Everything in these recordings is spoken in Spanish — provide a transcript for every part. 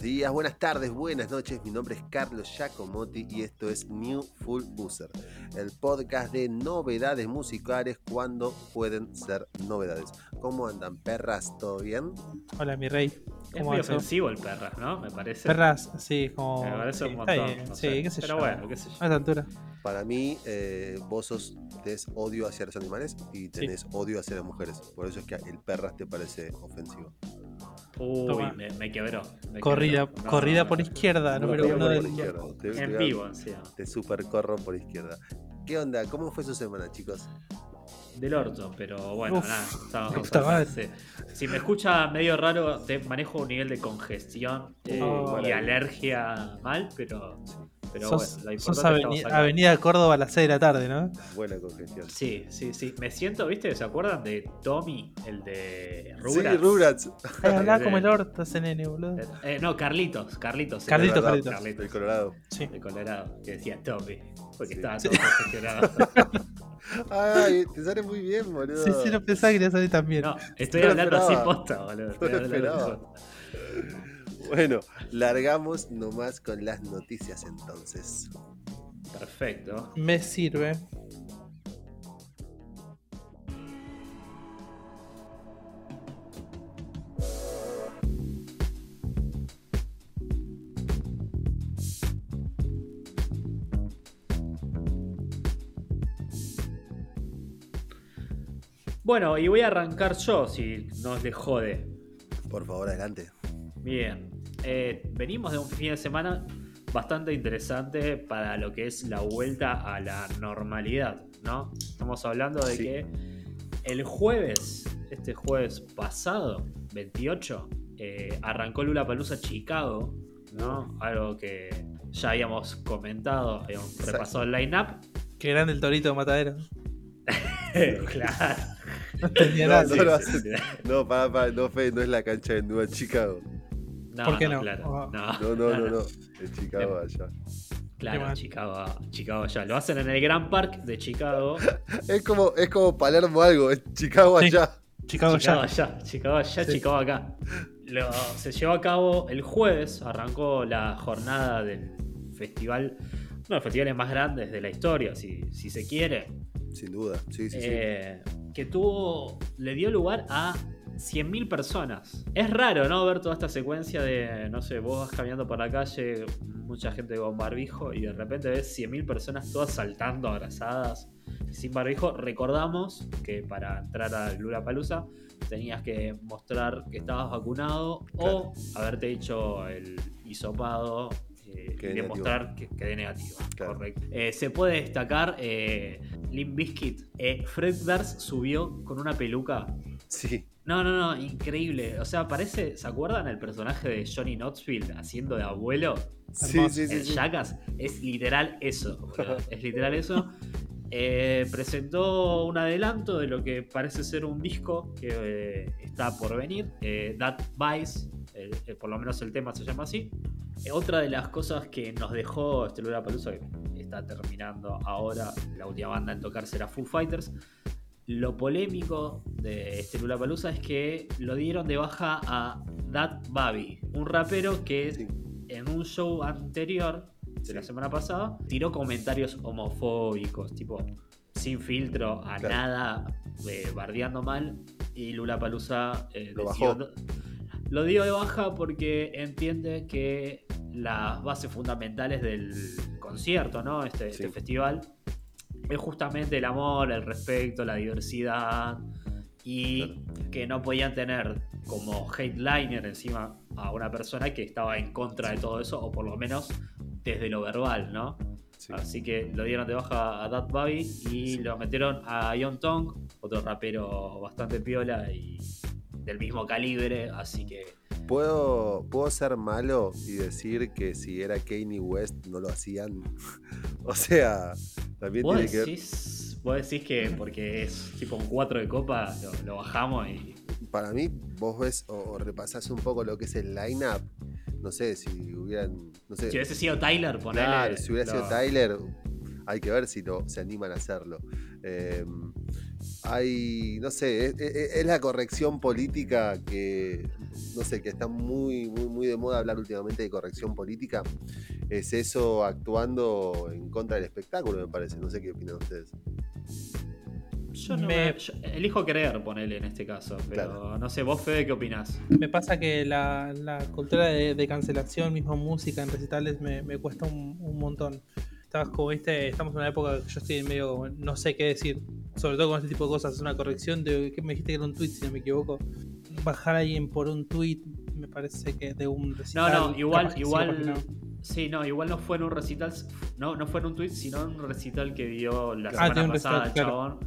Buenos días, buenas tardes, buenas noches. Mi nombre es Carlos Giacomotti y esto es New Full User, el podcast de novedades musicales cuando pueden ser novedades. ¿Cómo andan, perras? ¿Todo bien? Hola, mi rey. Es muy ofensivo el perras, ¿no? Me parece. Perras, sí, como. Me parece un sí, montón. está bien, no sí, sé. qué sé Pero yo. bueno, qué sé yo. A esta altura. Para mí, eh, vos sos, tenés odio hacia los animales y tenés odio hacia las mujeres. Por eso es que el perras te parece ofensivo. Uy, me, me quebró. me Corrida, quebró. No, corrida no, por no. izquierda, No, número te uno del. Te- te En a- vivo, encima. Te super corro por izquierda. ¿Qué onda? ¿Cómo fue su semana, chicos? Del orto, pero bueno, Uf, nada. sí. Si me escucha medio raro, te manejo un nivel de congestión eh, Oh. y alergia mal, pero, pero sos bueno, lo sos aveni-. Avenida Córdoba a las 6 de la tarde, ¿no? Buena congestión. Sí, sí, sí. Me siento, ¿viste? ¿Se acuerdan de Tommy, el de Sí, Rugrats? Rugrats. Ay, hablaba como el orto ese nene, boludo. Eh, no, Carlitos, Carlitos. sí, Carlitos, Carlitos. Carlitos. El Colorado. Sí. de Colorado, que decía Tommy, porque Sí. estaba Sí. todo congestionado. Ay, te sale muy bien, boludo. Sí, sí, lo pensaba que salir también. No, estoy No lo hablando así posta, boludo. No Estoy lo hablando esperaba. posta. Bueno, largamos nomás con las noticias entonces. Perfecto. Me sirve. Bueno, y voy a arrancar yo, si no les jode. Por favor, adelante. Bien. Eh, venimos de un fin de semana bastante interesante para lo que es la vuelta a la normalidad, ¿no? Estamos hablando de Sí. que el jueves, este jueves pasado, 28, eh, arrancó Lula Palusa Chicago, ¿no? Algo que ya habíamos comentado, habíamos Exacto. repasado el line-up. Qué grande el torito matadero. claro. No No, nada. no Sí. No, para, para, no, Fe, no es la cancha de Nueva Chicago. No, ¿Por qué no? Claro, Oh. no, No, no, no, no. Es Chicago allá. Claro. Chicago, Chicago ya. Lo hacen en el Grand Park de Chicago. Es como, es como Palermo algo, es Chicago Sí. allá. Chicago Chicago ya. allá, Chicago allá, Sí. Chicago acá. Lo- se llevó a cabo el jueves, arrancó la jornada del festival, uno de los festivales más grandes de la historia, si, si se quiere, Sin duda. Sí, sí, eh, que tuvo, le dio lugar a 100.000 personas. Es raro, ¿no? Ver toda esta secuencia de, no sé, vos vas caminando por la calle, mucha gente con barbijo y de repente ves 100.000 personas todas saltando, abrazadas, sin barbijo. Recordamos que para entrar a Lula Palusa tenías que mostrar que estabas vacunado o haberte hecho el hisopado. eh, Que demostrar que, que dé negativo. Claro. Correcto. Eh, se puede destacar eh, Limp Bizkit. Eh, Fred Durst subió con una peluca. Sí. No, no, no, increíble. O sea, parece. ¿Se acuerdan el personaje de Johnny Knoxville haciendo de abuelo? Sí, sí, sí, en sí. Jackass? Es literal eso. boludo. Es literal eso. Eh, presentó un adelanto de lo que parece ser un disco que eh, está por venir. eh, That Vice, eh, eh, por lo menos el tema se llama así. Eh, otra de las cosas que nos dejó este Palusa que está terminando ahora, la última banda en tocar será Foo Fighters. Lo polémico de este Palusa es que lo dieron de baja a Dat Babi, un rapero que Sí. en un show anterior de la semana pasada tiró comentarios homofóbicos, tipo sin filtro, a Claro. nada, eh, bardeando mal. Y Lula Palusa Lo bajó. lo dio de baja porque entiende que las bases fundamentales del concierto, ¿no? Este, este festival, es justamente el amor, el respeto, la diversidad y que no podían tener como headliner encima a una persona que estaba en contra de todo eso, o por lo menos desde lo verbal, ¿no? Sí. Así que lo dieron de baja a Dat Babi y lo metieron a Ion Tong, otro rapero bastante piola y del mismo calibre, así que ¿Puedo, ¿Puedo ser malo y decir que si era Kanye West no lo hacían? o sea, también vos tiene que ver. decís, vos decís que porque es tipo un 4 de copa, lo, lo bajamos y... Para mí, vos ves o, o repasás un poco lo que es el line-up. No sé si hubieran. No sé. Si hubiese sido Tyler, ponele... Claro, si hubiera sido Tyler, hay que ver si lo, se animan a hacerlo. Eh, hay, no sé, es, es- es la corrección política que no sé, que está muy, muy, muy de moda hablar últimamente de corrección política, es eso actuando en contra del espectáculo, me parece. No sé qué opinan ustedes. Yo, no Me- me- yo elijo creer, ponele en este caso. Pero Claro. no sé, vos, Fede, ¿qué opinás? Me pasa que la, la cultura de, de cancelación, mismo música en recitales, me, me cuesta un, un montón. Estás como, viste, estamos en una época que yo estoy en medio, como, no sé qué decir, sobre todo con este tipo de cosas. Una corrección de, que me dijiste que era un tweet, si no me equivoco. Bajar a alguien por un tweet, me parece que de un No, recital. no, igual, que igual. no. Sí, no, igual no fue en un recital. No, no fue en un tweet, sino en un recital que dio la Ah, semana pasada el recital, claro. chabón.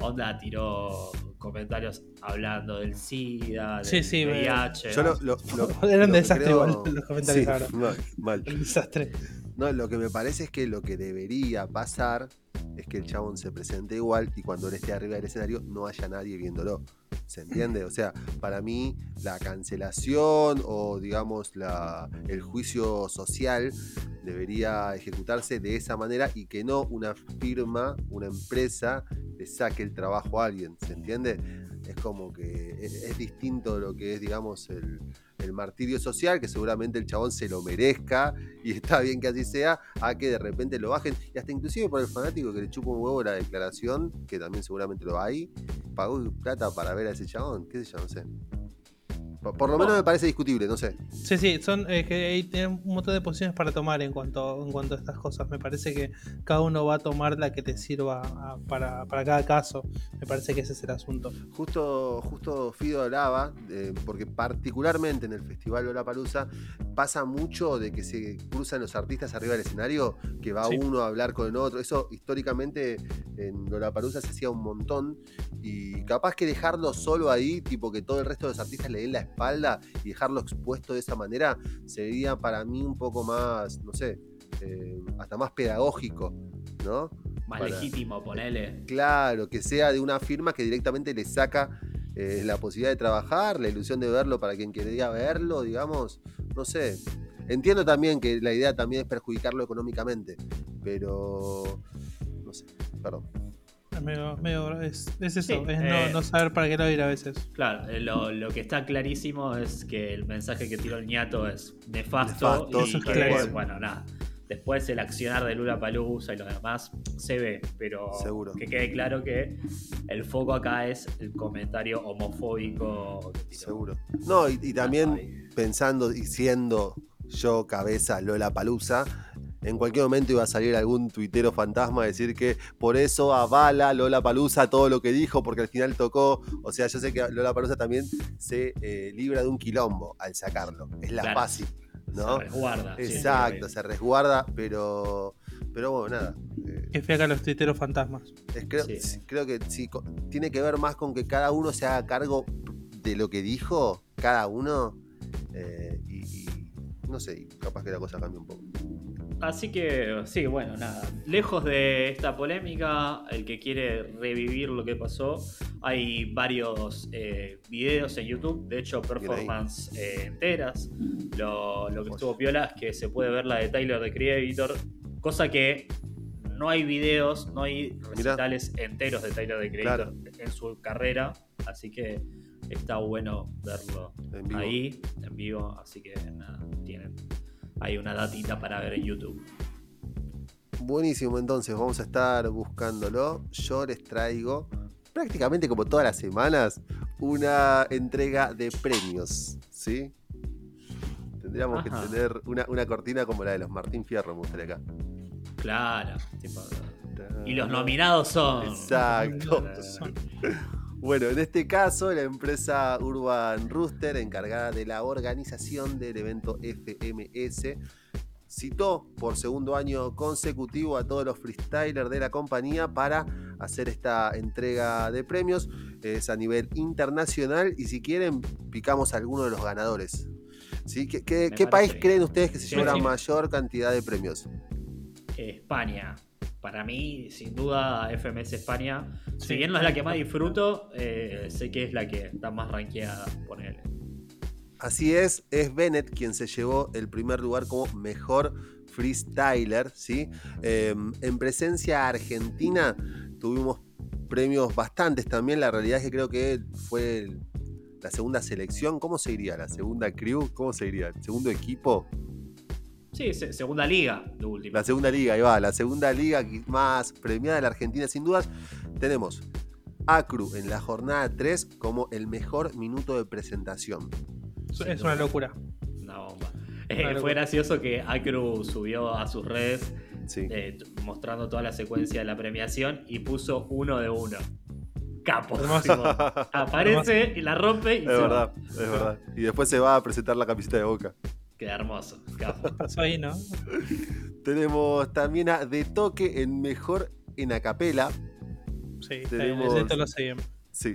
Onda tiró comentarios hablando del SIDA, del Sí, sí, me- VIH. Yo lo, lo- lo- Era un desastre creo- igual los comentarios Sí, ahora. mal, mal. Un desastre. No, lo que me parece es que lo que debería pasar es que el chabón se presente igual y cuando él esté arriba del escenario no haya nadie viéndolo. ¿Se entiende? O sea, para mí la cancelación o digamos la, el juicio social debería ejecutarse de esa manera y que no una firma, una empresa, le saque el trabajo a alguien. ¿Se entiende? Es como que es, es distinto lo que es, digamos, el, martirio social, que seguramente el chabón se lo merezca y está bien que así sea, a que de repente lo bajen. Y hasta inclusive por el fanático que le chupa un huevo la declaración, que también seguramente lo hay, pagó plata para ver a ese chabón, qué sé yo, no sé. Por, por lo menos me parece discutible, no sé. Sí, sí, son eh, que hay un montón de posiciones para tomar en cuanto, en cuanto a estas cosas. Me parece que cada uno va a tomar la que te sirva a- para, para cada caso. Me parece que ese es el asunto. Justo, justo Fido hablaba, eh, porque particularmente en el Festival Lollapalooza pasa mucho de que se cruzan los artistas arriba del escenario, que va Sí. uno a hablar con el otro. Eso históricamente en Lollapalooza se hacía un montón y capaz que dejarlo solo ahí, tipo que todo el resto de los artistas le den la espalda y dejarlo expuesto de esa manera, sería para mí un poco más, no sé, eh, hasta más pedagógico, ¿no? Más para- legítimo, ponele. Claro, que sea de una firma que directamente le saca eh, la posibilidad de trabajar, la ilusión de verlo para quien quería verlo, digamos, no sé. Entiendo también que la idea también es perjudicarlo económicamente, pero no sé, perdón. Es, medio- medio- es, es eso, Sí, es eh, no, no saber para qué lo ir a veces. Claro, eh, lo, lo que está clarísimo es que el mensaje que tiró el ñato es nefasto. Nefasto, y eso es que, clarísimo. bueno, nada. Después el accionar de Lula Palusa y lo demás se ve, pero Seguro. que quede claro que el foco acá es el comentario homofóbico. que tiró. Seguro. No, y, y también Ay. pensando y siendo yo cabeza Lola Palusa, en cualquier momento iba a salir algún tuitero fantasma a decir que por eso avala Lola Palusa todo lo que dijo, porque al final tocó. O sea, yo sé que Lola Palusa también se eh, libra de un quilombo al sacarlo. Es la Claro. fácil, ¿no? Se resguarda. Exacto, sí, se resguarda, pero. Pero bueno, nada. eh, Que fiaca los tuiteros fantasmas. es- creo, Sí. creo que sí, tiene que ver más con que cada uno se haga cargo de lo que dijo, cada uno. eh, y, y no sé, capaz que la cosa cambie un poco. Así que, sí, bueno, nada. Lejos de esta polémica, el que quiere revivir lo que pasó, hay varios eh, videos en YouTube, de hecho, performance eh, enteras. Lo, lo que estuvo piola es que se puede ver la de Tyler the Creator, cosa que no hay videos, no hay recitales enteros de Tyler the Creator en su carrera, así que está bueno verlo En ahí, en vivo, así que nada, tienen hay una datita para ver en YouTube. Buenísimo, entonces vamos a estar buscándolo. Yo les traigo prácticamente como todas las semanas una entrega de premios, ¿sí? Tendríamos Ajá. que tener una, una cortina como la de los Martín Fierro, me gustaría acá. Claro, tipo, y los nominados son. Exacto. Bueno, en este caso, la empresa Urban Rooster, encargada de la organización del evento FMS, citó por segundo año consecutivo a todos los freestylers de la compañía para hacer esta entrega de premios. Es a nivel internacional y si quieren, picamos a alguno de los ganadores. ¿Sí? ¿Qué, qué- Me qué país bien. creen ustedes que se sí. mayor cantidad de premios? España. Para mí, sin duda, FMS España. Si Sí. bien no es la que más disfruto, eh, sé que es la que está más rankeada, ponele. Así es, es Bennett quien se llevó el primer lugar como mejor freestyler, ¿sí? Eh, en presencia argentina tuvimos premios bastantes también, la realidad es que creo que fue la segunda selección, ¿cómo se diría? ¿La segunda crew? ¿Cómo se diría? ¿El segundo equipo? Sí, se- segunda liga, de última. La segunda liga, ahí va, la segunda liga más premiada de la Argentina sin dudas. Tenemos a Cru en la jornada 3 como el mejor minuto de presentación. Es, una locura. Una bomba. Eh, locura. fue gracioso que Acru subió a sus redes Sí. eh, mostrando toda la secuencia de la premiación y puso uno de uno. Capo. Aparece y la rompe y Es se va. verdad, es verdad. Y después se va a presentar la camiseta de boca. Queda hermoso. Ahí, ¿no? Tenemos también a De Toque en mejor en acapela. Sí, Tenemos- esto lo seguimos. Sí.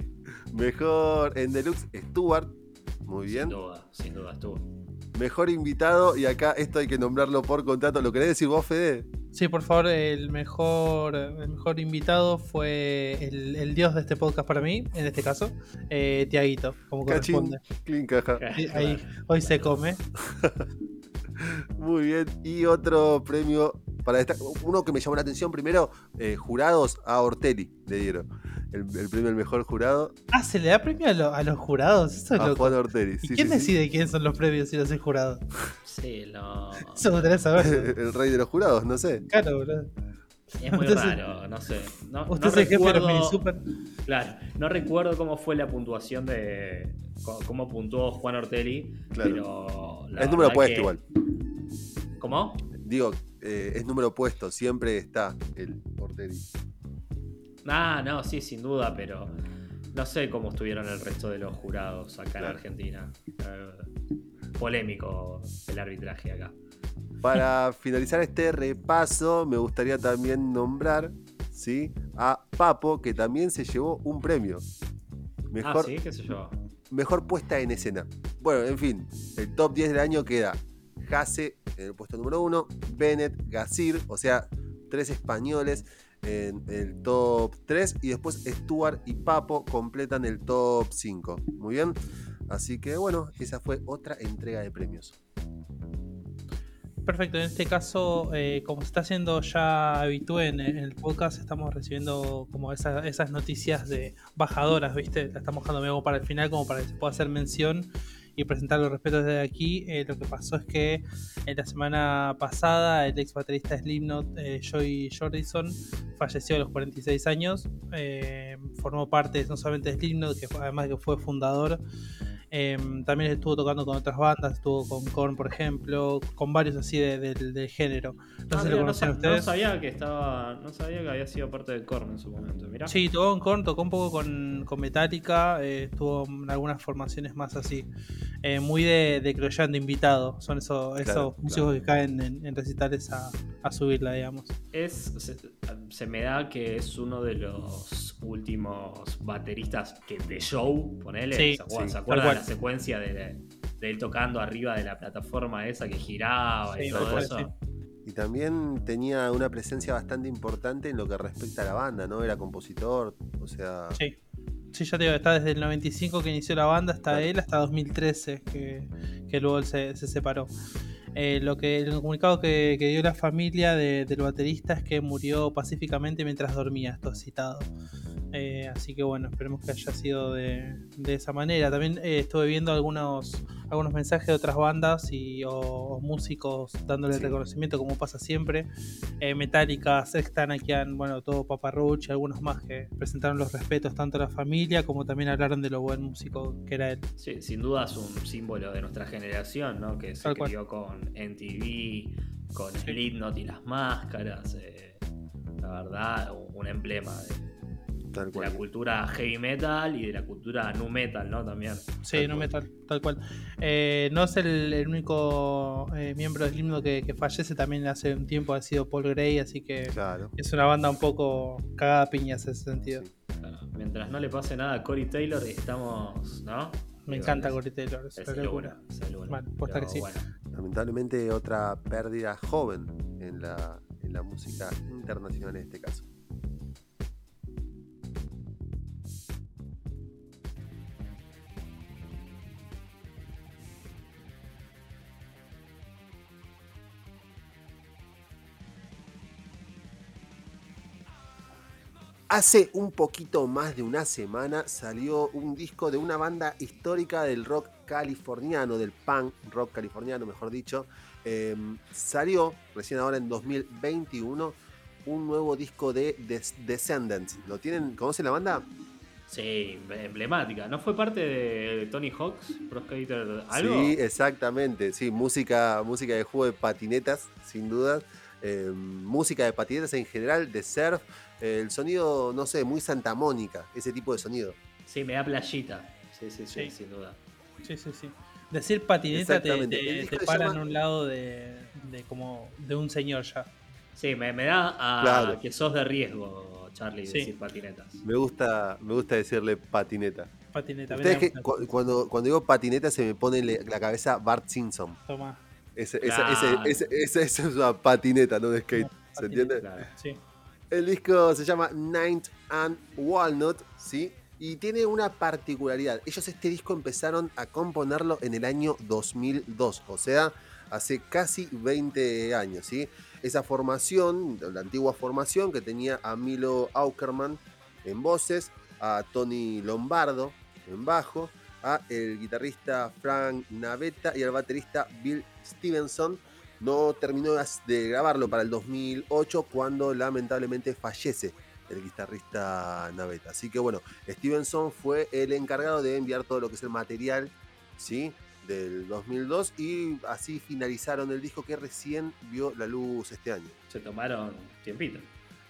Mejor en Deluxe, Stuart. Muy bien. Sin duda, sin duda estuvo. Mejor invitado, y acá esto hay que nombrarlo por contrato. ¿Lo querés decir vos, Fede? Sí, por favor, el mejor, el mejor invitado fue el, el dios de este podcast para mí, en este caso, eh, Tiaguito, como Cachín. corresponde. Clean caja. Ahí- ahí, hoy se come. Muy bien. Y otro premio para esta. Uno que me llamó la atención primero, eh, jurados a Ortelli le dieron. El, el premio al mejor jurado Ah, ¿se le da premio a, lo- a los jurados? Eso es a loco. Juan Ortelli. ¿Y Sí, quién sí, sí. decide quién son los premios si no es el jurado? Sí, no. Eso me saber. el rey de los jurados, no sé. Claro, boludo. Es muy raro, no sé. No, Usted no es el jefe de los recuerdo- mini super. Claro, no recuerdo cómo fue la puntuación de. cómo puntuó Juan Ortelli. Claro. Pero. número puesto igual. ¿Cómo? Digo, eh, es número puesto. Siempre está el Ortelli. Ah, no, sí, sin duda, pero. No sé cómo estuvieron el resto de los jurados acá Claro. en Argentina. Eh, polémico el arbitraje acá. Para finalizar este repaso, me gustaría también nombrar ¿sí? a Papo, que también se llevó un premio. Mejor, Ah, sí, qué sé yo. mejor puesta en escena. Bueno, en fin, el top 10 del año queda Jase en el puesto número 1, Bennett, Gazir, o sea, tres españoles en el top 3 y después Stuart y Papo completan el top 5. Muy bien. Así que bueno, esa fue otra entrega de premios. Perfecto, en este caso, eh, como se está haciendo ya habitué en, el podcast, estamos recibiendo como esa- esas noticias de bajadoras, ¿viste? La estamos dejando medio para el final, como para que se pueda hacer mención y presentar los respetos desde aquí. Eh, lo que pasó es que en la semana pasada el ex baterista Slipknot, eh, Joey Jordison, falleció a los 46 años. Eh, formó parte no solamente de Slipknot, que además que fue fundador eh, también estuvo tocando con otras bandas, estuvo con Korn, por ejemplo, con varios así de- del- del género. No Ah, sé si mira, lo no, conocen sa- no ustedes. sabía que estaba. No sabía que había sido parte del Korn en su momento. Mirá. Sí, tocó con Korn, tocó un poco con, con Metallica, eh, estuvo en algunas formaciones más así. Eh, muy de, de de invitado. Son esos, esos Claro, músicos claro. que caen en, en recitales a, a subirla, digamos. Es, se, se me da que es uno de los últimos bateristas que de show, ponele. Sí, ¿Se acuerdan, sí, ¿se acuerdan de secuencia de, de él tocando arriba de la plataforma esa que giraba y todo eso? sí. Y también tenía una presencia bastante importante en lo que respecta a la banda, ¿no? Era compositor, o sea... Sí. Sí, ya te digo, está desde el 95 que inició la banda hasta Claro. él, hasta 2013 que, que luego él se, se separó. Eh, lo que el comunicado que, que dio la familia de- del baterista es que murió pacíficamente mientras dormía, esto es citado. Eh, así que bueno, esperemos que haya sido de, de esa manera. También eh, estuve viendo algunos, algunos mensajes de otras bandas y, o, o músicos dándole Sí. reconocimiento, como pasa siempre. Eh, Metallica, Sexta, Nakian, bueno, todo Papa Roach y algunos más que presentaron los respetos tanto a la familia como también hablaron de lo buen músico que era él. Sí, sin duda es un símbolo de nuestra generación, ¿no? Que se Tal cual. crió con MTV, con. Slipknot y las máscaras. eh, la verdad, un- un emblema de, Tal de la cultura heavy metal y de la cultura nu metal, ¿no? También. Sí, Tal cual. metal, tal cual. Eh, no es el, el único eh, miembro del himno que, que fallece, también hace un tiempo ha sido Paul Gray, así que Claro. es una banda un poco cagada a piñas en ese sentido. sí. Claro, Mientras no le pase nada a Corey Taylor, estamos, ¿no? Me encanta Corey Taylor, es Es locura. Bueno, Pero que sí. bueno, Lamentablemente otra pérdida joven en la, en la música internacional en este caso. Hace un poquito más de una semana salió un disco de una banda histórica del rock californiano, del punk rock californiano, mejor dicho. Em, salió recién ahora en 2021 un nuevo disco de Des- Descendants. ¿Lo tienen? ¿Conocen la banda? Sí, emblemática. ¿No fue parte de Tony Hawk's Pro Skater algo? Sí, exactamente. Sí, música, música de juego de patinetas, sin duda. Eh, música de patinetas en general, de surf. El sonido, no sé, muy Santa Mónica, ese tipo de sonido. Sí, me da playita. Sí, sí, sí, Sí. sin duda. Sí, sí, sí. Decir patineta te, te- te se para llama- en un lado de, de como de un señor ya. Sí, me, me da a Claro. que sos de riesgo, Charlie, Sí. decir patinetas. Me gusta, me gusta decirle patineta. Patineta. Ustedes que cu- cuando, cuando digo patineta se me pone la cabeza Bart Simpson. Toma. Ese- esa, ese- Claro. ese- esa- esa es una patineta, no de skate. No, ¿Se entiende? Claro. Sí. El disco se llama Ninth and Walnut, ¿sí? Y tiene una particularidad. Ellos este disco empezaron a componerlo en el año 2002, o sea, hace casi 20 años, ¿sí? Esa formación, la antigua formación que tenía a Milo Aukerman en voces, a Tony Lombardo en bajo, a el guitarrista Frank Navetta y al baterista Bill Stevenson no terminó de grabarlo para el 2008 cuando lamentablemente fallece el guitarrista Navetta. Así que bueno, Stevenson fue el encargado de enviar todo lo que es el material, ¿sí? Del 2002 y así finalizaron el disco que recién vio la luz este año. Se tomaron tiempito.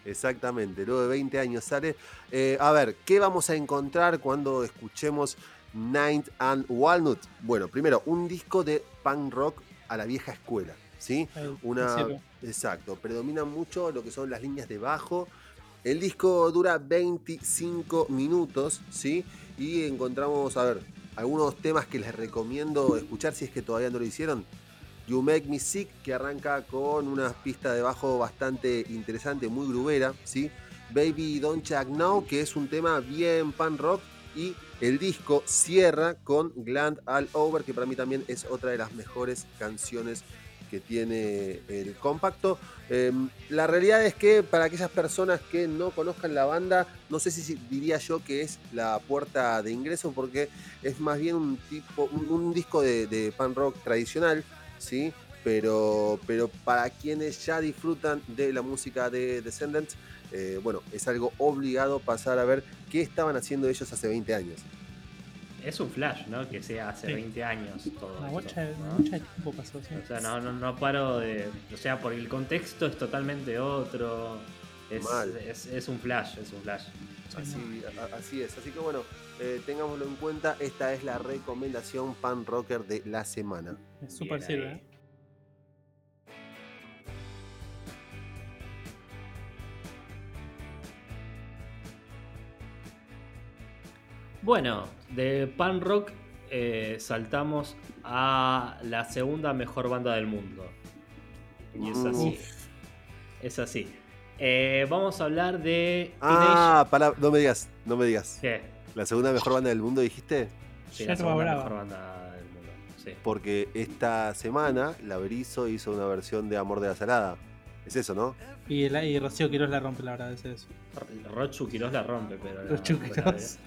Exactamente, luego de 20 años sale. Eh, a ver, ¿qué vamos a encontrar cuando escuchemos Ninth and Walnut? Bueno, primero, un disco de punk rock a la vieja escuela, ¿sí? Una, exacto, predomina mucho lo que son las líneas de bajo. El disco dura 25 minutos, ¿sí? Y encontramos, a ver, algunos temas que les recomiendo escuchar si es que todavía no lo hicieron. You Make Me Sick, que arranca con una pista de bajo bastante interesante, muy grubera, ¿sí? Baby Don't Chuck Now, que es un tema bien pan rock. Y el disco cierra con Gland All Over, que para mí también es otra de las mejores canciones que tiene el compacto. Eh, la realidad es que para aquellas personas que no conozcan la banda, no sé si diría yo que es la puerta de ingreso, porque es más bien un tipo, un, un disco de, de pan rock tradicional, ¿sí? Pero, pero para quienes ya disfrutan de la música de Descendants, eh, bueno, es algo obligado pasar a ver qué estaban haciendo ellos hace 20 años. Es un flash, ¿no? Que sea hace Sí. 20 años todo Una esto, ¿no? de tiempo pasó. sí. O sea, no, no, no paro de. O sea, porque el contexto es totalmente otro. Es, Mal. es, es un flash, es un flash. Sí, Así, a- así es. Así que bueno, eh, tengámoslo en cuenta. Esta es la recomendación pan rocker de la semana. Es súper sirve. ¿eh? Bueno, de pan rock eh, saltamos a la segunda mejor banda del mundo. Y es así. Uf. Es así. Eh, vamos a hablar de Ah, para, no me digas, no me digas. ¿Qué? La segunda mejor banda del mundo dijiste, Sí, Yerba la segunda Brava. mejor banda del mundo. Sí. porque esta semana la Berizo hizo una versión de Amor de la Salada. Es eso, ¿no? Y, el, y Rocío Quiroz la rompe, la verdad, es eso. Rochu Quiroz la rompe, pero. la- Rochu pero- Quiroz.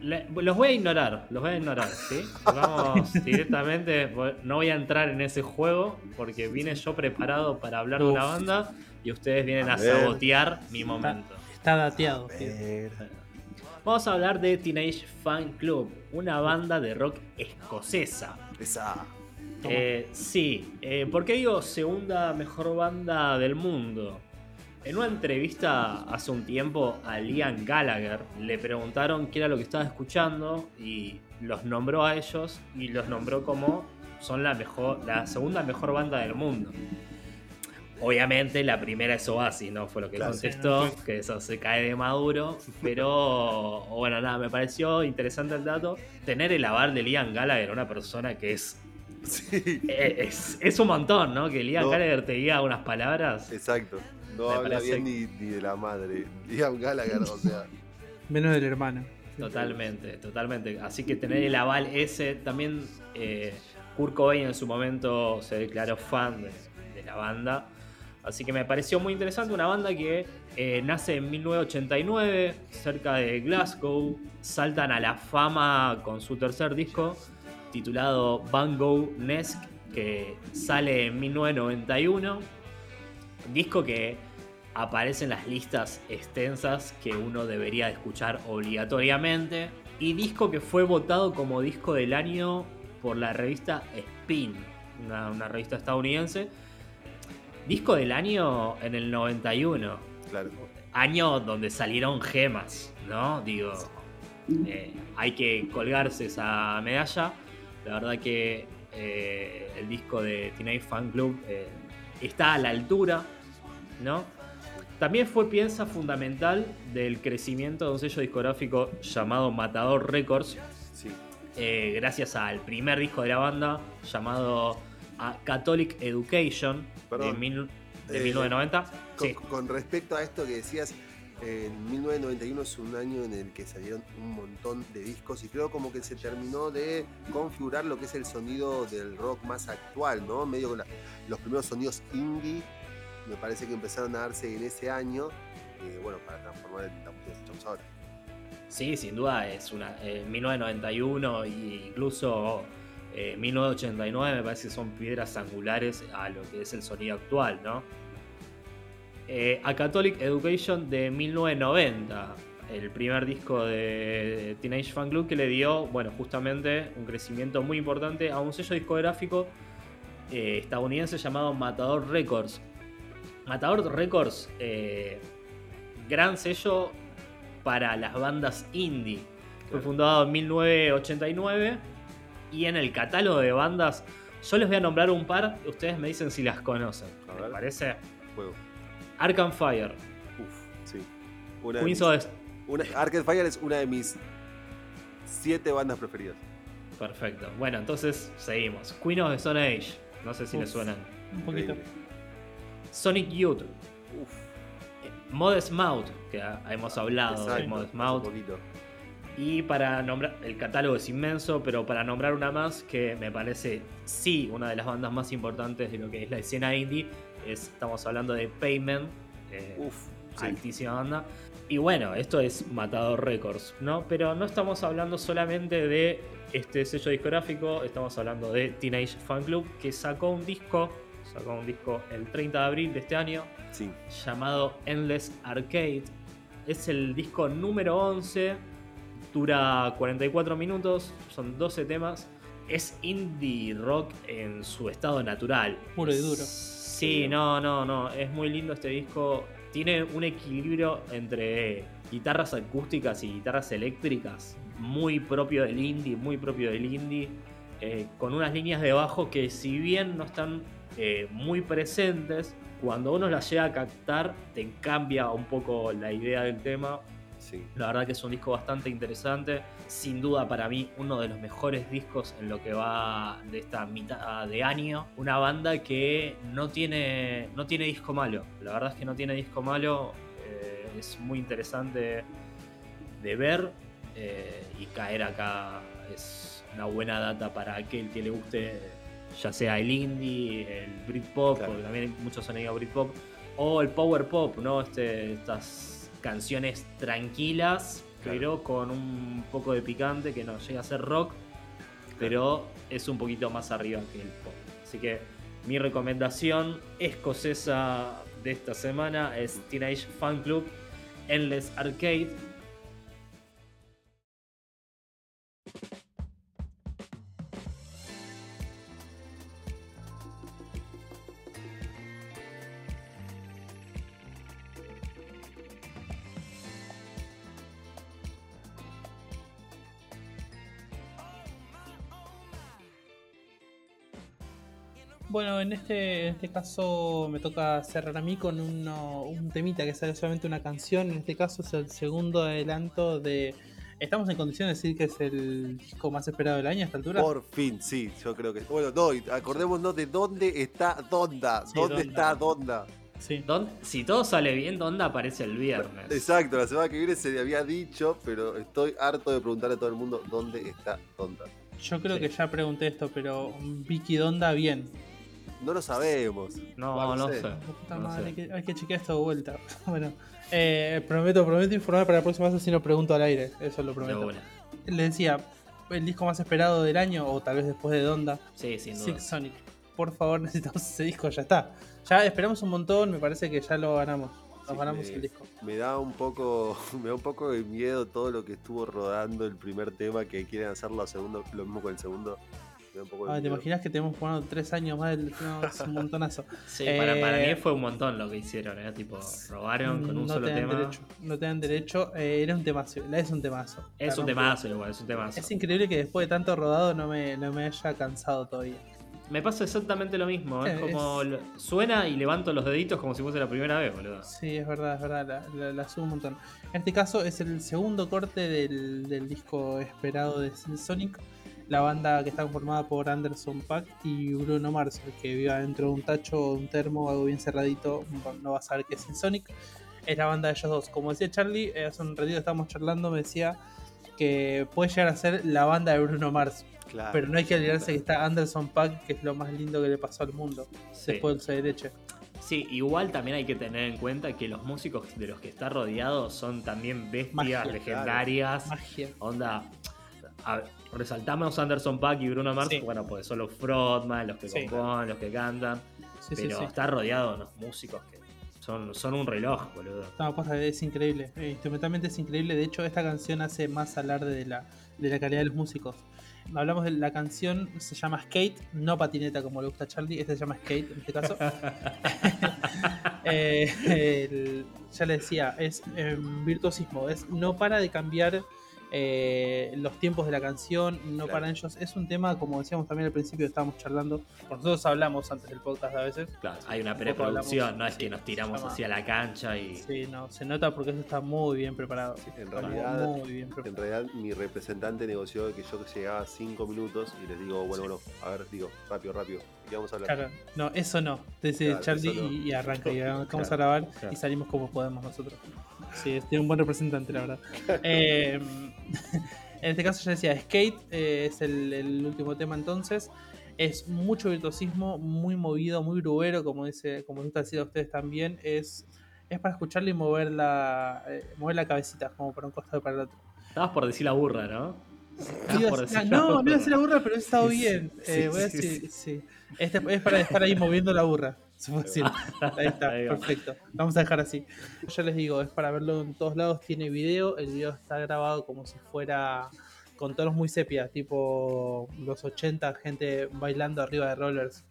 Le- los voy a ignorar, los voy a ignorar, ¿sí? Vamos directamente, no voy a entrar en ese juego porque vine yo preparado para hablar de una banda y ustedes vienen a, sabotear mi momento. Está dateado. A. Vamos a hablar de Teenage Fan Club, una banda de rock escocesa. Esa. Eh, sí, eh, ¿por qué digo segunda mejor banda del mundo? En una entrevista hace un tiempo a Liam Gallagher le preguntaron qué era lo que estaba escuchando y los nombró a ellos y los nombró como son la mejor, la segunda mejor banda del mundo. Obviamente la primera es Oasis, ¿no? Fue lo que Claro. contestó, Sí, que eso se cae de maduro. Pero bueno, nada, me pareció interesante el dato. Tener el aval de Liam Gallagher, una persona que es Sí, eh, Es, es un montón, ¿no? Que Liam No. Gallagher te diga unas palabras. exacto. No Me habla parece- bien ni, ni de la madre. Liam Gallagher, o sea. Menos del hermano. Totalmente, totalmente. Así que tener el aval ese. También eh, Kurt Cobain en su momento se declaró fan de, de la banda. Así que me pareció muy interesante una banda que eh, nace en 1989, cerca de Glasgow. Saltan a la fama con su tercer disco, titulado Bango Nesk, que sale en 1991. Disco que aparece en las listas extensas que uno debería escuchar obligatoriamente. Y disco que fue votado como disco del año por la revista Spin, una, una revista estadounidense Disco del año en el 91. Claro. Año donde salieron gemas, ¿no? Digo, eh, hay que colgarse esa medalla. La verdad que eh, el disco de Teenage Fan Club eh, está a la altura, ¿no? También fue pieza fundamental del crecimiento de un sello discográfico llamado Matador Records. Sí. gracias al primer disco de la banda llamado Catholic Education, de, 1990. Eh, con, respecto a esto que decías, en 1991 es un año en el que salieron un montón de discos y creo como que se terminó de configurar lo que es el sonido del rock más actual, ¿no? Medio con los primeros sonidos indie, me parece que empezaron a darse en ese año, eh, bueno, para transformar el que escuchamos ahora. Sí, sin duda, es una. En 1991 e incluso 1989 eh, me parece que son piedras angulares a lo que es el sonido actual, ¿no? Eh, a Catholic Education de 1990, el primer disco de Teenage Fan Club que le dio, bueno, justamente un crecimiento muy importante a un sello discográfico eh, estadounidense llamado Matador Records. Matador Records, gran sello para las bandas indie. Fue fundado en 1989 y en el catálogo de bandas, yo les voy a nombrar un par, ustedes me dicen si las conocen. ¿Me parece? Arkham Fire. Uf, sí. Queens of... Arkham Fire es una de mis siete bandas preferidas. Perfecto. Bueno, entonces seguimos. Queen of the Stone Age. No sé si les suenan. Un poquito. Sonic Youth. Uf. Modest Mouth, que hemos hablado de Modest Mouth. Y para nombrar, el catálogo es inmenso, pero para nombrar una más que me parece sí una de las bandas más importantes de lo que es la escena indie, estamos hablando de Payment, eh, altísima banda. Y bueno, esto es Matador Records, ¿no? Pero no estamos hablando solamente de este sello discográfico, estamos hablando de Teenage Fan Club, que sacó un disco, sacó un disco el 30 de abril de este año, llamado Endless Arcade. Es el disco número 11 Dura 44 minutos, son 12 temas. Es indie rock en su estado natural. Puro y duro. Sí, no, no, no. Es muy lindo este disco. Tiene un equilibrio entre guitarras acústicas y guitarras eléctricas. Muy propio del indie, muy propio del indie. Eh, con unas líneas de bajo que si bien no están eh, muy presentes, cuando uno las llega a captar te cambia un poco la idea del tema la verdad que es un disco bastante interesante. Sin duda para mí uno de los mejores discos en lo que va de esta mitad de año. Una banda que no tiene, no tiene disco malo. La verdad es que no tiene disco malo. Eh, es muy interesante de ver eh, y caer acá es una buena data para aquel que le guste ya sea el indie, el Britpop, porque también hay mucho sonido Britpop, o el Power Pop, ¿no? Este, estas canciones tranquilas, pero con un poco de picante que no llega a ser rock, pero es un poquito más arriba que el pop. Así que mi recomendación escocesa de esta semana es Teenage Fan Club Endless Arcade Bueno, en este, en este caso me toca cerrar a mí con un temita que sale solamente una canción. En este caso es el segundo adelanto de. ¿Estamos en condiciones de decir que es el disco más esperado del año a esta altura? Por fin, sí, yo creo que. Bueno, no, acordémonos de dónde está Donda. ¿Dónde está Donda? Sí. si todo sale bien, Donda aparece el viernes. Exacto, la semana que viene se le había dicho, pero estoy harto de preguntarle a todo el mundo dónde está Donda. Yo creo que ya pregunté esto, pero Vicky Donda bien. No lo sabemos. No, no sé. sé. Puta No madre, sé. hay, que, hay que chequear esto de vuelta. Bueno, eh, prometo, prometo informar para la próxima vez si no pregunto al aire. Eso lo prometo. Le decía, el disco más esperado del año, o tal vez después de Donda, Sí, sin duda. Six Sonic. Por favor, necesitamos ese disco, ya está. Ya esperamos un montón, me parece que ya lo ganamos. Nos Sí, ganamos me- el disco. Me da un poco, me da un poco de miedo todo lo que estuvo rodando el primer tema que quieren hacerlo segundo, lo mismo con el segundo. Un poco Ah, ¿Te imaginas que tenemos jugando tres años más? del- No, es un montonazo. Sí, para, para Eh, mí fue un montón lo que hicieron, ¿eh? Tipo, robaron con un no solo te tema. derecho. No te dan derecho. eh, era un temazo. la Es un temazo. Es La un temazo igual, es un temazo. Es increíble que después de tanto rodado no me, no me haya cansado todavía. Me pasa exactamente lo mismo. Es Eh, como lo- suena y levanto los deditos como si fuese la primera vez, boludo. Sí, es verdad, es verdad, la, la- la subo un montón. En este caso es el segundo corte del, del disco esperado de Sonic. La banda que está conformada por Anderson Paak y Bruno Mars, el que viva dentro de un tacho o un termo, algo bien cerradito, no va a saber qué es Sonic. Es la banda de ellos dos. Como decía Charlie, eh, hace un ratito estábamos charlando, me decía que puede llegar a ser la banda de Bruno Mars. Claro. Pero no hay que olvidarse que está Anderson Paak, que es lo más lindo que le pasó al mundo Sí. después del leche. Sí, igual también hay que tener en cuenta que los músicos de los que está rodeado son también bestias Magia, legendarias. Magia. Onda. A resaltamos Anderson Paak y Bruno Mars, Sí. bueno, pues son los frontman, los que Sí. componen, los que cantan. Sí, pero está rodeado de unos músicos que son, son un reloj, boludo. No, posta, es increíble. Eh, instrumentalmente es increíble. De hecho, esta canción hace más alarde de la, de la calidad de los músicos. Hablamos de la canción, se llama Skate, no patineta como le gusta a Charlie. Esta se llama Skate en este caso. Eh, el- ya le decía, es eh, virtuosismo. Es, no para de cambiar eh, los tiempos de la canción, no Claro. para ellos. Es un tema, como decíamos también al principio, estábamos charlando. Nosotros hablamos antes del podcast a veces. Claro, hay una preproducción, no es sí, que nos tiramos hacia la cancha y. Sí, no, se nota porque eso está muy bien preparado. En Está realidad, muy bien preparado. en realidad mi representante negoció que yo llegaba 5 minutos y les digo, bueno, bueno, a ver, digo, rápido, rápido, ¿qué vamos a hablar? Claro, no, eso no. Dice Claro, Charlie no. y, y arranca y vamos a grabar claro. y salimos como podemos nosotros. Sí, tiene un buen representante, la verdad. Eh, en este caso ya decía, Skate eh, es el, el último tema entonces. Es mucho virtuosismo, muy movido, muy grubero, como dice, como gusta decir a ustedes también. Es, es para escucharlo y mover la, eh, mover la cabecita, como para un costado y para el otro. Estabas por decir la burra, ¿no? Por decir- no, no iba a decir la burra, pero he estado Sí, bien. sí, Eh, voy a decir, sí. Este es para estar ahí moviendo la burra. decir. Ahí está, Ahí perfecto. Vamos a dejar así. Ya les digo, es para verlo en todos lados. Tiene video. El video está grabado como si fuera con tonos muy sepia, tipo los 80, gente bailando arriba de rollers.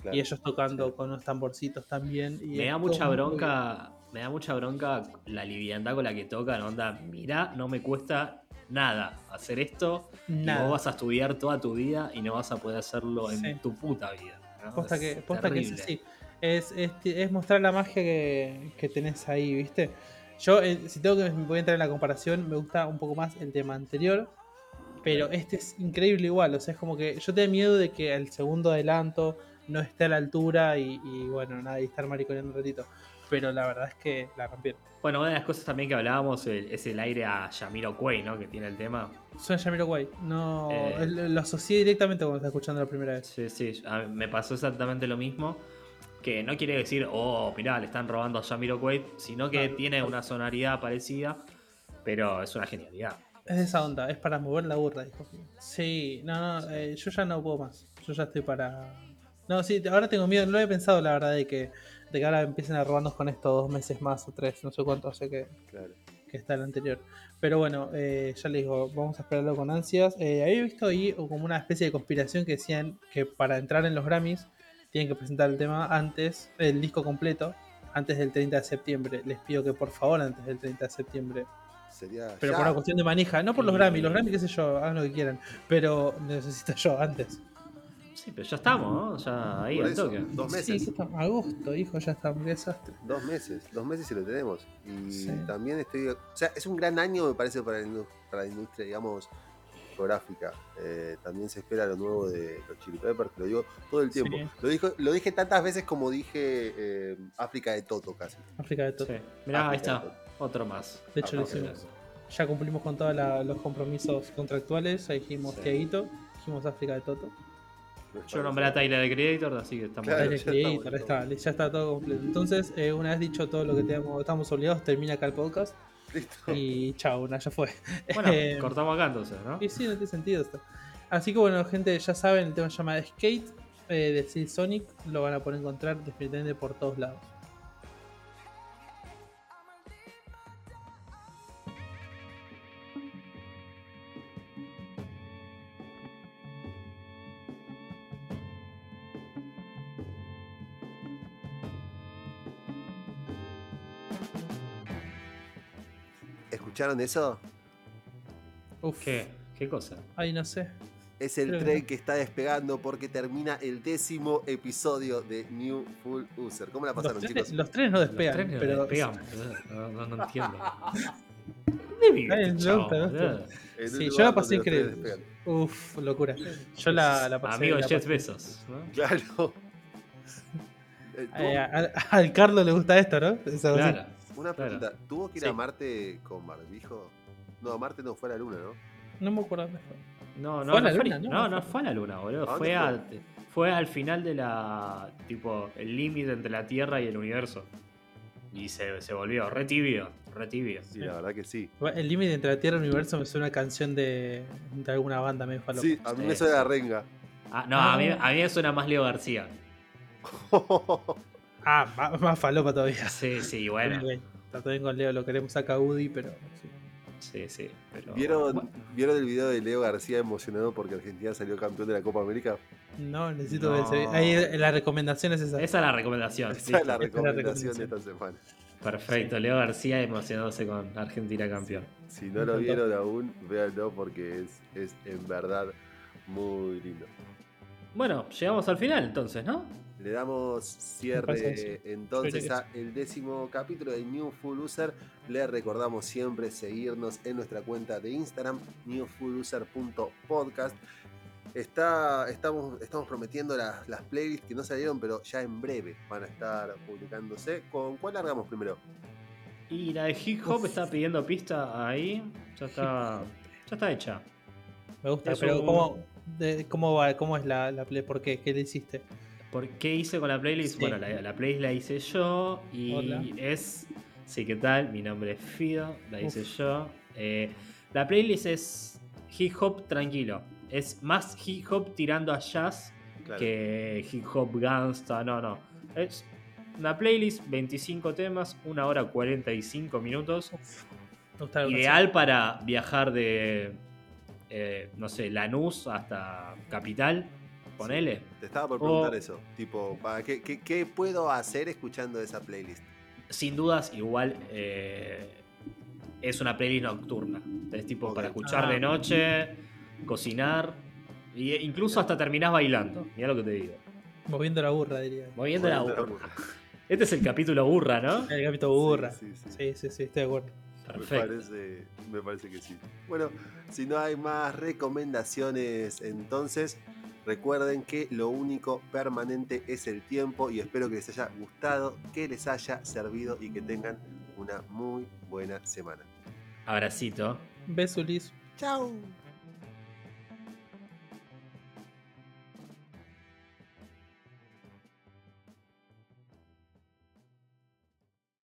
Claro. Y ellos tocando con unos tamborcitos también. Y Me da mucha muy bronca. Me da mucha bronca la liviandad con la que tocan. Onda, mirá, no me cuesta nada hacer esto. Y Nada. vos vas a estudiar toda tu vida y no vas a poder hacerlo en Sí. tu puta vida. ¿no? Posta Es que, posta que es así. Es, es, es mostrar la magia que, que tenés ahí, ¿viste? Yo, eh, si tengo que voy a entrar en la comparación, me gusta un poco más el tema anterior. Pero este es increíble igual. O sea, es como que yo tenía miedo de que el segundo adelanto no esté a la altura y, y bueno, nada, y estar mariconeando un ratito. Pero la verdad es que la rompieron. Bueno, una de las cosas también que hablábamos es el aire a Yamiro Quay, ¿no? Que tiene el tema. Suena Jamiroquai. No, Eh. lo asocié directamente cuando estaba escuchando la primera vez. Sí, sí, me pasó exactamente lo mismo. Que no quiere decir, oh, mirá, le están robando a Jamiroquai, sino que tiene una sonoridad parecida, pero es una genialidad. Es de esa onda, es para mover la burra, dijo. Sí, no, no, eh, yo ya no puedo más. Yo ya estoy para. No, sí, ahora tengo miedo. No lo he pensado, la verdad, de que, de que ahora empiecen a robarnos con esto dos meses más o tres, no sé cuánto hace que, Claro. que está el anterior. Pero bueno, eh, ya les digo, vamos a esperarlo con ansias. Eh, había visto ahí como una especie de conspiración que decían que para entrar en los Grammys tienen que presentar el tema antes, el disco completo, antes del 30 de septiembre. Les pido que por favor antes del 30 de septiembre Sería pero ya. por una cuestión de manija, no por los Grammy, los Grammy, qué sé yo, hagan lo que quieran. Pero necesito yo antes. Sí, pero ya estamos, ¿no? Ya ahí Por al eso, toque. Dos meses. agosto, hijo, ya está, un desastre. Dos meses, dos meses y lo tenemos. Y Sí. también estoy. O sea, es un gran año, me parece, para la, indu- para la industria, digamos, discográfica. Eh, también se espera lo nuevo de los Chili Peppers, que lo digo todo el tiempo. Sí. Lo, dijo, lo dije tantas veces como dije eh, África de Toto casi. África de todo. Sí. Mirá, ahí está. Toto. Otro más. De hecho, África. Ya cumplimos con todos los compromisos contractuales. Ahí dijimos Sí. Tiaguito, dijimos África de Toto. Yo nombré a Tyler the Creator, así que estamos Claro, Tyler ya Creator, está, ya está todo completo. Entonces, eh, una vez dicho todo lo que teníamos, estamos obligados, termina acá el podcast. Listo. Y chao, una, ya fue. Bueno, Eh, cortamos acá entonces, ¿no? Y sí, no tiene sentido esto. Así que bueno, gente, ya saben, el tema se llama Skate eh, de Steel Sonic. Lo van a poder encontrar definitivamente por todos lados. ¿Escucharon eso? Uf, ¿Qué? ¿Qué cosa? Ay, no sé. Es el Creo tren que está despegando porque termina el décimo episodio de New Full User. ¿Cómo la Los pasaron, trenes, chicos? los trenes no Los despegan, trenes no pero despegan, no, no, no entiendo. ¿Dónde vive Ay, este Sí, yo la pasé los increíble. Uf, locura. Yo la, la pasé. Amigo la Jeff. Bezos. ¿no? Claro. Eh, al, al Carlos le gusta esto, ¿no? Así. Claro. Una claro. pregunta. ¿Tuvo que ir Sí. a Marte con barbijo? No, a Marte no fue a la luna, ¿no? No me acuerdo mejor. No, no, Fue a la luna, ¿no? no, no fue a la luna, boludo. ¿A Fue, dónde al, fue al final de la. Tipo, el límite entre la Tierra y el universo. Y se, se volvió re tibio, re tibio. Sí, la verdad que sí. El límite entre la Tierra y el universo me suena a canción de, de alguna banda medio falopa. Sí, a mí me suena la renga. Ah, no, A, mí, a mí me suena más Leo García. Ah, más, más falopa todavía. Sí, sí, bueno. Está bien con Leo, lo queremos a Woody, pero sí. Sí, sí. Pero, ¿Vieron, bueno, ¿Vieron el video de Leo García emocionado porque Argentina salió campeón de la Copa América? No, necesito No. ver Ahí la recomendación es esa. Esa es la recomendación. Esa es la recomendación de esta semana. Perfecto, Leo García emocionándose con Argentina campeón. Si no lo vieron aún, véanlo porque es, es en verdad muy lindo. Bueno, llegamos al final entonces, ¿no? Le damos cierre entonces a el décimo capítulo de New Full User. Le recordamos siempre seguirnos en nuestra cuenta de Instagram, newfulluser.podcast. Está, estamos, estamos prometiendo las, las playlists que no salieron, pero ya en breve van a estar publicándose. ¿Con cuál largamos primero? Y la de hip hop está pidiendo pista ahí. Ya está. Ya está hecha. Me gusta, Es pero un- ¿cómo, de- cómo, va, ¿cómo es la, la play? ¿Por qué? ¿Qué le hiciste? ¿Por qué hice con la playlist? Sí. Bueno, la, la playlist la hice yo y Hola. es. Sí, ¿qué tal? Mi nombre es Fido, la hice Uf. yo. Eh, la playlist es hip hop tranquilo. Es más hip hop tirando a jazz Claro. que hip hop gangsta. No, no. Es una playlist, 25 temas, 1 hora 45 minutos. Ideal para viajar de, eh, no sé, Lanús hasta Capital. Ponele. Te estaba por preguntar O- eso. Tipo, ¿para qué, qué, qué puedo hacer escuchando esa playlist? Sin dudas, igual eh, es una playlist nocturna. Es tipo para escuchar Ah. de noche, cocinar. E incluso hasta terminás bailando. Mira lo que te digo. Moviendo la burra, diría. Moviendo la Moviendo la burra. burra. Este es el capítulo burra, ¿no? El capítulo burra. Sí, sí, sí. Sí, sí, sí, estoy de acuerdo. Me Perfecto. parece, me parece que sí. Bueno, si no hay más recomendaciones, entonces recuerden que lo único permanente es el tiempo y espero que les haya gustado, que les haya servido y que tengan una muy buena semana. Abracito. Besulis. ¡Chao!